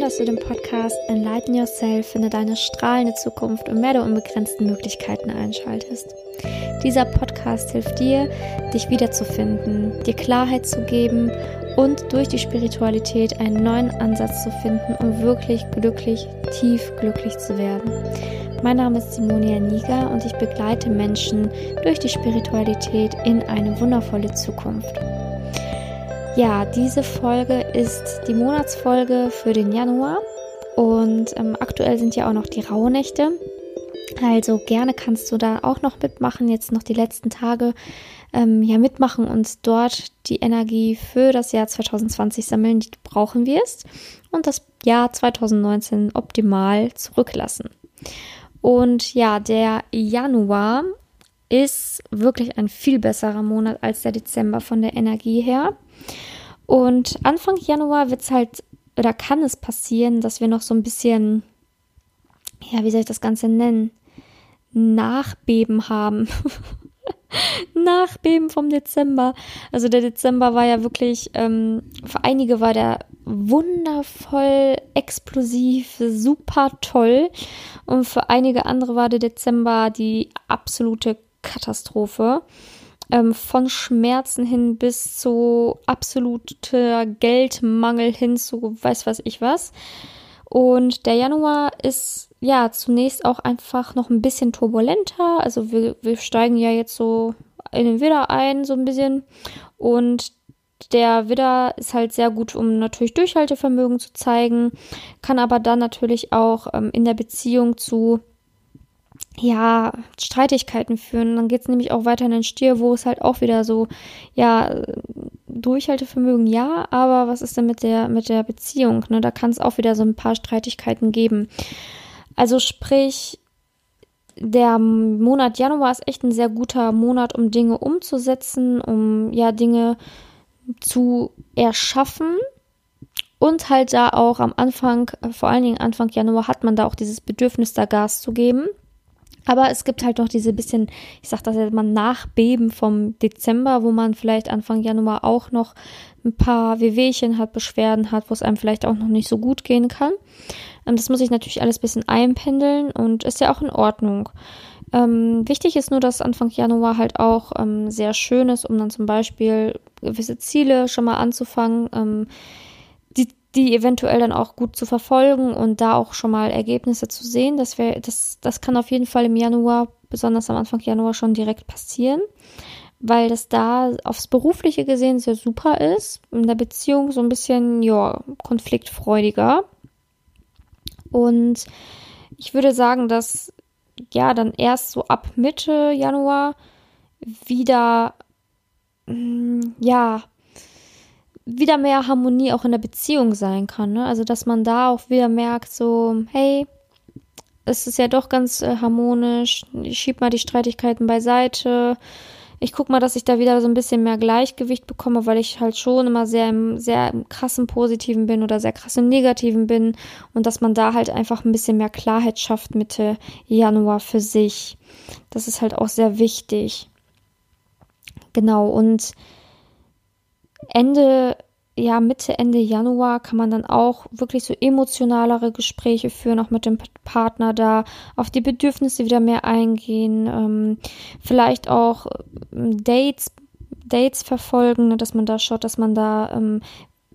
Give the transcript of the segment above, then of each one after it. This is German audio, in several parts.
dass du den Podcast Enlighten Yourself, finde deine strahlende Zukunft und mehr der unbegrenzten Möglichkeiten einschaltest. Dieser Podcast hilft dir, dich wiederzufinden, dir Klarheit zu geben und durch die Spiritualität einen neuen Ansatz zu finden, um wirklich glücklich, tief glücklich zu werden. Mein Name ist Simonia Niger und ich begleite Menschen durch die Spiritualität in eine wundervolle Zukunft. Ja, diese Folge ist die Monatsfolge für den Januar und ähm, aktuell sind ja auch noch die Rauhnächte. Also gerne kannst du da auch noch mitmachen, jetzt noch die letzten Tage ähm, ja mitmachen und dort die Energie für das Jahr 2020 sammeln, die du brauchen wirst und das Jahr 2019 optimal zurücklassen. Und ja, der Januar ist wirklich ein viel besserer Monat als der Dezember von der Energie her. Und Anfang Januar wird es halt, oder kann es passieren, dass wir noch so ein bisschen, ja, wie soll ich das Ganze nennen? Nachbeben haben. Nachbeben vom Dezember. Also der Dezember war ja wirklich, ähm, für einige war der wundervoll, explosiv, super toll. Und für einige andere war der Dezember die absolute Katastrophe ähm, von Schmerzen hin bis zu absoluter Geldmangel hin zu weiß was ich was. Und der Januar ist ja zunächst auch einfach noch ein bisschen turbulenter. Also wir, wir steigen ja jetzt so in den Widder ein, so ein bisschen. Und der Widder ist halt sehr gut, um natürlich Durchhaltevermögen zu zeigen, kann aber dann natürlich auch ähm, in der Beziehung zu ja, Streitigkeiten führen. Dann geht es nämlich auch weiter in den Stier, wo es halt auch wieder so, ja, Durchhaltevermögen ja, aber was ist denn mit der, mit der Beziehung? Ne? Da kann es auch wieder so ein paar Streitigkeiten geben. Also sprich, der Monat Januar ist echt ein sehr guter Monat, um Dinge umzusetzen, um ja Dinge zu erschaffen. Und halt da auch am Anfang, vor allen Dingen Anfang Januar, hat man da auch dieses Bedürfnis, da Gas zu geben. Aber es gibt halt noch diese bisschen, ich sag das jetzt mal, Nachbeben vom Dezember, wo man vielleicht Anfang Januar auch noch ein paar Wehwehchen hat, Beschwerden hat, wo es einem vielleicht auch noch nicht so gut gehen kann. Das muss ich natürlich alles ein bisschen einpendeln und ist ja auch in Ordnung. Ähm, wichtig ist nur, dass Anfang Januar halt auch ähm, sehr schön ist, um dann zum Beispiel gewisse Ziele schon mal anzufangen. Ähm, die eventuell dann auch gut zu verfolgen und da auch schon mal Ergebnisse zu sehen. Das, wär, das, das kann auf jeden Fall im Januar, besonders am Anfang Januar, schon direkt passieren, weil das da aufs Berufliche gesehen sehr super ist, in der Beziehung so ein bisschen, ja, konfliktfreudiger. Und ich würde sagen, dass ja dann erst so ab Mitte Januar wieder, mm, ja, wieder mehr Harmonie auch in der Beziehung sein kann. Ne? Also, dass man da auch wieder merkt, so, hey, es ist ja doch ganz äh, harmonisch, ich schieb mal die Streitigkeiten beiseite. Ich guck mal, dass ich da wieder so ein bisschen mehr Gleichgewicht bekomme, weil ich halt schon immer sehr im, sehr im krassen Positiven bin oder sehr krass im Negativen bin und dass man da halt einfach ein bisschen mehr Klarheit schafft Mitte Januar für sich. Das ist halt auch sehr wichtig. Genau, und Ende, ja, Mitte, Ende Januar kann man dann auch wirklich so emotionalere Gespräche führen, auch mit dem Partner da, auf die Bedürfnisse wieder mehr eingehen, ähm, vielleicht auch ähm, Dates, Dates verfolgen, ne, dass man da schaut, dass man da ähm,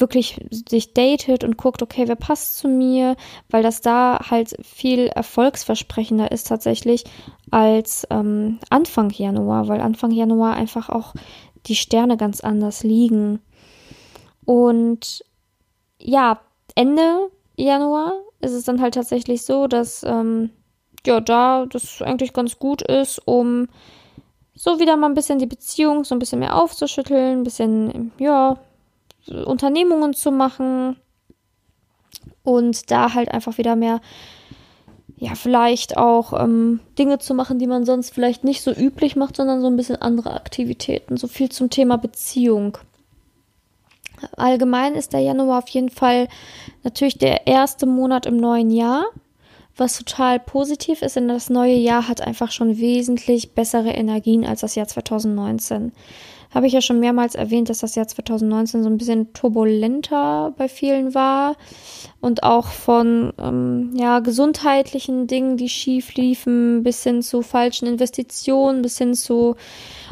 wirklich sich datet und guckt, okay, wer passt zu mir, weil das da halt viel erfolgsversprechender ist tatsächlich als ähm, Anfang Januar, weil Anfang Januar einfach auch die Sterne ganz anders liegen. Und ja, Ende Januar ist es dann halt tatsächlich so, dass ähm, ja da das eigentlich ganz gut ist, um so wieder mal ein bisschen die Beziehung so ein bisschen mehr aufzuschütteln, ein bisschen ja Unternehmungen zu machen und da halt einfach wieder mehr ja, vielleicht auch ähm, Dinge zu machen, die man sonst vielleicht nicht so üblich macht, sondern so ein bisschen andere Aktivitäten. So viel zum Thema Beziehung. Allgemein ist der Januar auf jeden Fall natürlich der erste Monat im neuen Jahr, was total positiv ist, denn das neue Jahr hat einfach schon wesentlich bessere Energien als das Jahr 2019. habe ich ja schon mehrmals erwähnt, dass das Jahr 2019 so ein bisschen turbulenter bei vielen war und auch von ähm, ja, gesundheitlichen Dingen, die schief liefen, bis hin zu falschen Investitionen, bis hin zu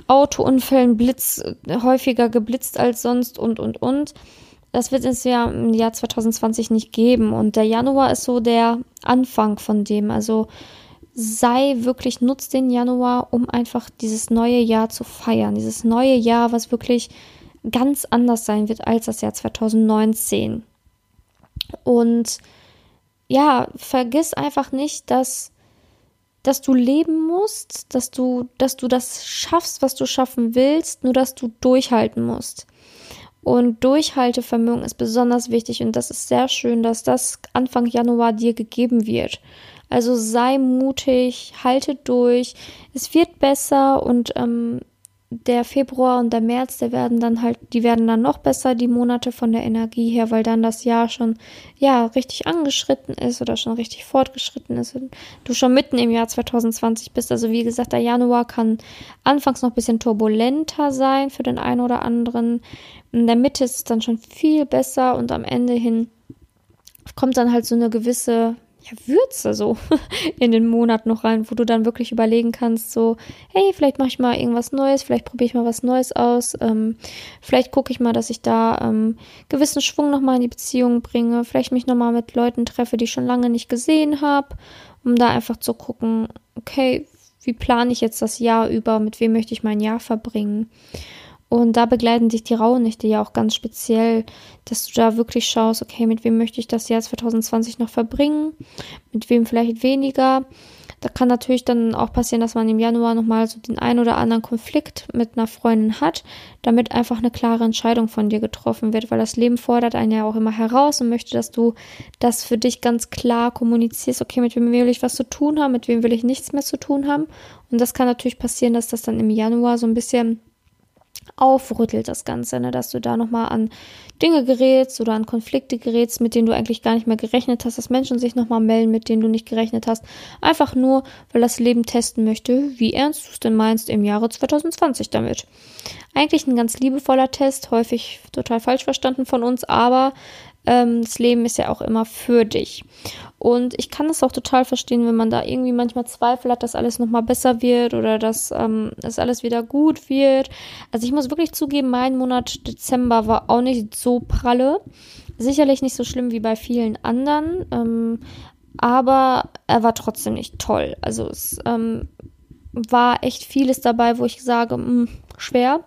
Autounfällen, Blitz, häufiger geblitzt als sonst und, und, und. Das wird es ja im Jahr 2020 nicht geben. Und der Januar ist so der Anfang von dem. Also sei wirklich, nutzt den Januar, um einfach dieses neue Jahr zu feiern. Dieses neue Jahr, was wirklich ganz anders sein wird als das Jahr 2019. Und ja, vergiss einfach nicht, dass, dass du leben musst, dass du, dass du das schaffst, was du schaffen willst, nur dass du durchhalten musst. Und Durchhaltevermögen ist besonders wichtig und das ist sehr schön, dass das Anfang Januar dir gegeben wird. Also sei mutig, halte durch. Es wird besser und ähm, der Februar und der März, der werden dann halt, die werden dann noch besser, die Monate von der Energie her, weil dann das Jahr schon, ja, richtig angeschritten ist oder schon richtig fortgeschritten ist und du schon mitten im Jahr 2020 bist. Also wie gesagt, der Januar kann anfangs noch ein bisschen turbulenter sein für den einen oder anderen. In der Mitte ist es dann schon viel besser und am Ende hin kommt dann halt so eine gewisse ja, Würze so in den Monat noch rein, wo du dann wirklich überlegen kannst, so, hey, vielleicht mache ich mal irgendwas Neues, vielleicht probiere ich mal was Neues aus, ähm, vielleicht gucke ich mal, dass ich da ähm, gewissen Schwung nochmal in die Beziehung bringe, vielleicht mich nochmal mit Leuten treffe, die ich schon lange nicht gesehen habe, um da einfach zu gucken, okay, wie plane ich jetzt das Jahr über, mit wem möchte ich mein Jahr verbringen. Und da begleiten dich die Rauhnächte ja auch ganz speziell, dass du da wirklich schaust, okay, mit wem möchte ich das Jahr 2020 noch verbringen, mit wem vielleicht weniger. Da kann natürlich dann auch passieren, dass man im Januar nochmal so den ein oder anderen Konflikt mit einer Freundin hat, damit einfach eine klare Entscheidung von dir getroffen wird, weil das Leben fordert einen ja auch immer heraus und möchte, dass du das für dich ganz klar kommunizierst, okay, mit wem will ich was zu tun haben, mit wem will ich nichts mehr zu tun haben. Und das kann natürlich passieren, dass das dann im Januar so ein bisschen aufrüttelt das Ganze, ne? dass du da nochmal an Dinge gerätst oder an Konflikte gerätst, mit denen du eigentlich gar nicht mehr gerechnet hast, dass Menschen sich nochmal melden, mit denen du nicht gerechnet hast. Einfach nur, weil das Leben testen möchte, wie ernst du es denn meinst im Jahre 2020 damit. Eigentlich ein ganz liebevoller Test, häufig total falsch verstanden von uns, aber ähm, das Leben ist ja auch immer für dich. Und ich kann es auch total verstehen, wenn man da irgendwie manchmal Zweifel hat, dass alles nochmal besser wird oder dass ähm, das alles wieder gut wird. Also ich muss wirklich zugeben, mein Monat Dezember war auch nicht so pralle. Sicherlich nicht so schlimm wie bei vielen anderen, ähm, aber er war trotzdem nicht toll. Also es ähm, war echt vieles dabei, wo ich sage, mh, hm, schwer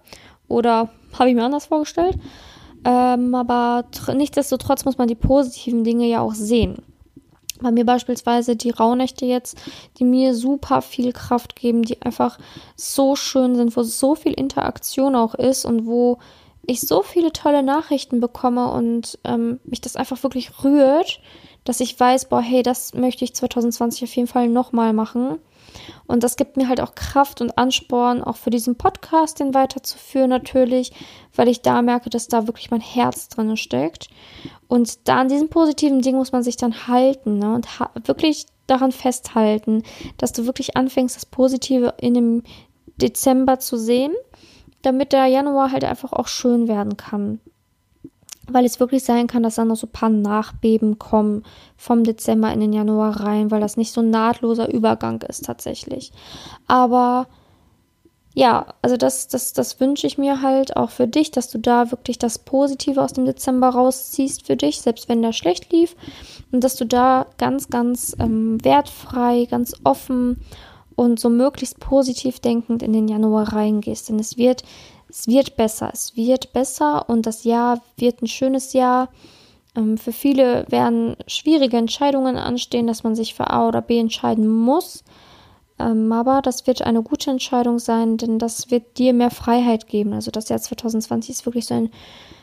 oder habe ich mir anders vorgestellt. Ähm, aber nichtsdestotrotz muss man die positiven Dinge ja auch sehen. Bei mir beispielsweise die Rauhnächte jetzt, die mir super viel Kraft geben, die einfach so schön sind, wo so viel Interaktion auch ist und wo ich so viele tolle Nachrichten bekomme und ähm, mich das einfach wirklich rührt, dass ich weiß, boah, hey, das möchte ich 2020 auf jeden Fall nochmal machen. Und das gibt mir halt auch Kraft und Ansporn, auch für diesen Podcast den weiterzuführen natürlich, weil ich da merke, dass da wirklich mein Herz drin steckt. Und da an diesem positiven Ding muss man sich dann halten ne? und wirklich daran festhalten, dass du wirklich anfängst, das Positive in dem Dezember zu sehen, damit der Januar halt einfach auch schön werden kann weil es wirklich sein kann, dass da noch so ein paar Nachbeben kommen vom Dezember in den Januar rein, weil das nicht so ein nahtloser Übergang ist tatsächlich. Aber ja, also das, das, das wünsche ich mir halt auch für dich, dass du da wirklich das Positive aus dem Dezember rausziehst für dich, selbst wenn der schlecht lief. Und dass du da ganz, ganz ähm, wertfrei, ganz offen und so möglichst positiv denkend in den Januar reingehst. Denn es wird es wird besser, es wird besser und das Jahr wird ein schönes Jahr. Ähm, für viele werden schwierige Entscheidungen anstehen, dass man sich für A oder B entscheiden muss. Ähm, aber das wird eine gute Entscheidung sein, denn das wird dir mehr Freiheit geben. Also das Jahr 2020 ist wirklich so ein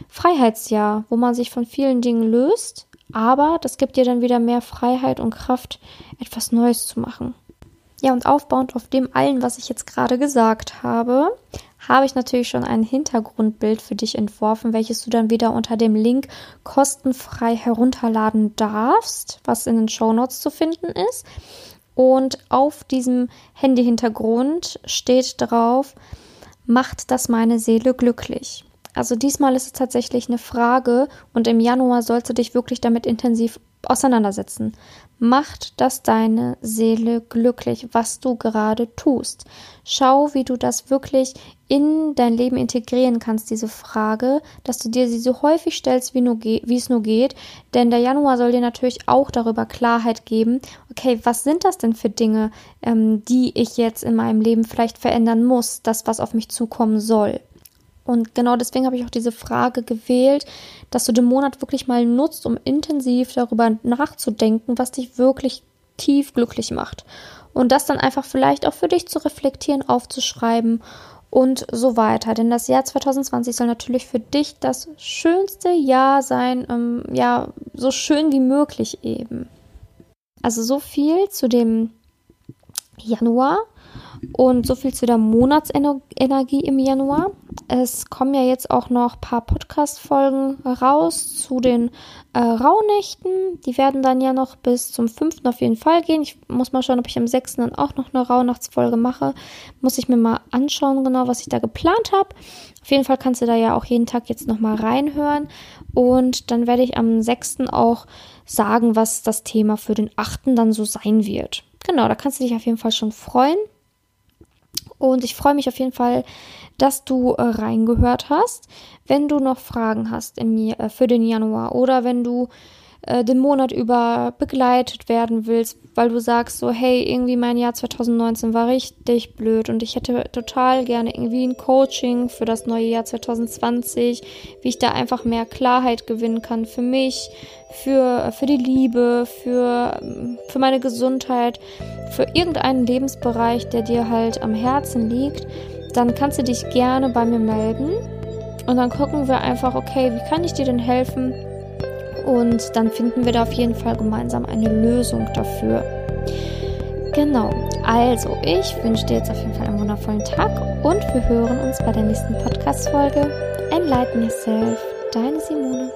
Freiheitsjahr, wo man sich von vielen Dingen löst, aber das gibt dir dann wieder mehr Freiheit und Kraft, etwas Neues zu machen. Ja, und aufbauend auf dem allen, was ich jetzt gerade gesagt habe, habe ich natürlich schon ein Hintergrundbild für dich entworfen, welches du dann wieder unter dem Link kostenfrei herunterladen darfst, was in den Show Notes zu finden ist. Und auf diesem Handy-Hintergrund steht drauf macht das meine Seele glücklich? Also diesmal ist es tatsächlich eine Frage und im Januar sollst du dich wirklich damit intensiv auseinandersetzen. Macht das deine Seele glücklich, was du gerade tust? Schau, wie du das wirklich in dein Leben integrieren kannst, diese Frage, dass du dir sie so häufig stellst, wie, nur wie es nur geht. Denn der Januar soll dir natürlich auch darüber Klarheit geben, okay, was sind das denn für Dinge, ähm, die ich jetzt in meinem Leben vielleicht verändern muss, das, was auf mich zukommen soll. Und genau deswegen habe ich auch diese Frage gewählt, dass du den Monat wirklich mal nutzt, um intensiv darüber nachzudenken, was dich wirklich tief glücklich macht. Und das dann einfach vielleicht auch für dich zu reflektieren, aufzuschreiben und so weiter. Denn das Jahr 2020 soll natürlich für dich das schönste Jahr sein, ähm, ja, so schön wie möglich eben. Also so viel zu dem Januar. Und so viel zu der Monatsenergie im Januar. Es kommen ja jetzt auch noch ein paar Podcast-Folgen raus zu den äh, Rauhnächten. Die werden dann ja noch bis zum 5. auf jeden Fall gehen. Ich muss mal schauen, ob ich am 6. dann auch noch eine Rauhnachtsfolge mache. Muss ich mir mal anschauen, genau, was ich da geplant habe. Auf jeden Fall kannst du da ja auch jeden Tag jetzt nochmal reinhören. Und dann werde ich am 6. auch sagen, was das Thema für den 8. dann so sein wird. Genau, da kannst du dich auf jeden Fall schon freuen. Und ich freue mich auf jeden Fall, dass du äh, reingehört hast. Wenn du noch Fragen hast mir, äh, für den Januar oder wenn du äh, den Monat über begleitet werden willst, weil du sagst so, hey, irgendwie mein Jahr 2019 war richtig blöd und ich hätte total gerne irgendwie ein Coaching für das neue Jahr 2020, wie ich da einfach mehr Klarheit gewinnen kann für mich, für, für die Liebe, für, für meine Gesundheit, für irgendeinen Lebensbereich, der dir halt am Herzen liegt, dann kannst du dich gerne bei mir melden und dann gucken wir einfach, okay, wie kann ich dir denn helfen? Und dann finden wir da auf jeden Fall gemeinsam eine Lösung dafür. Genau, also ich wünsche dir jetzt auf jeden Fall einen wundervollen Tag und wir hören uns bei der nächsten Podcast-Folge. Enlighten Yourself, deine Simone.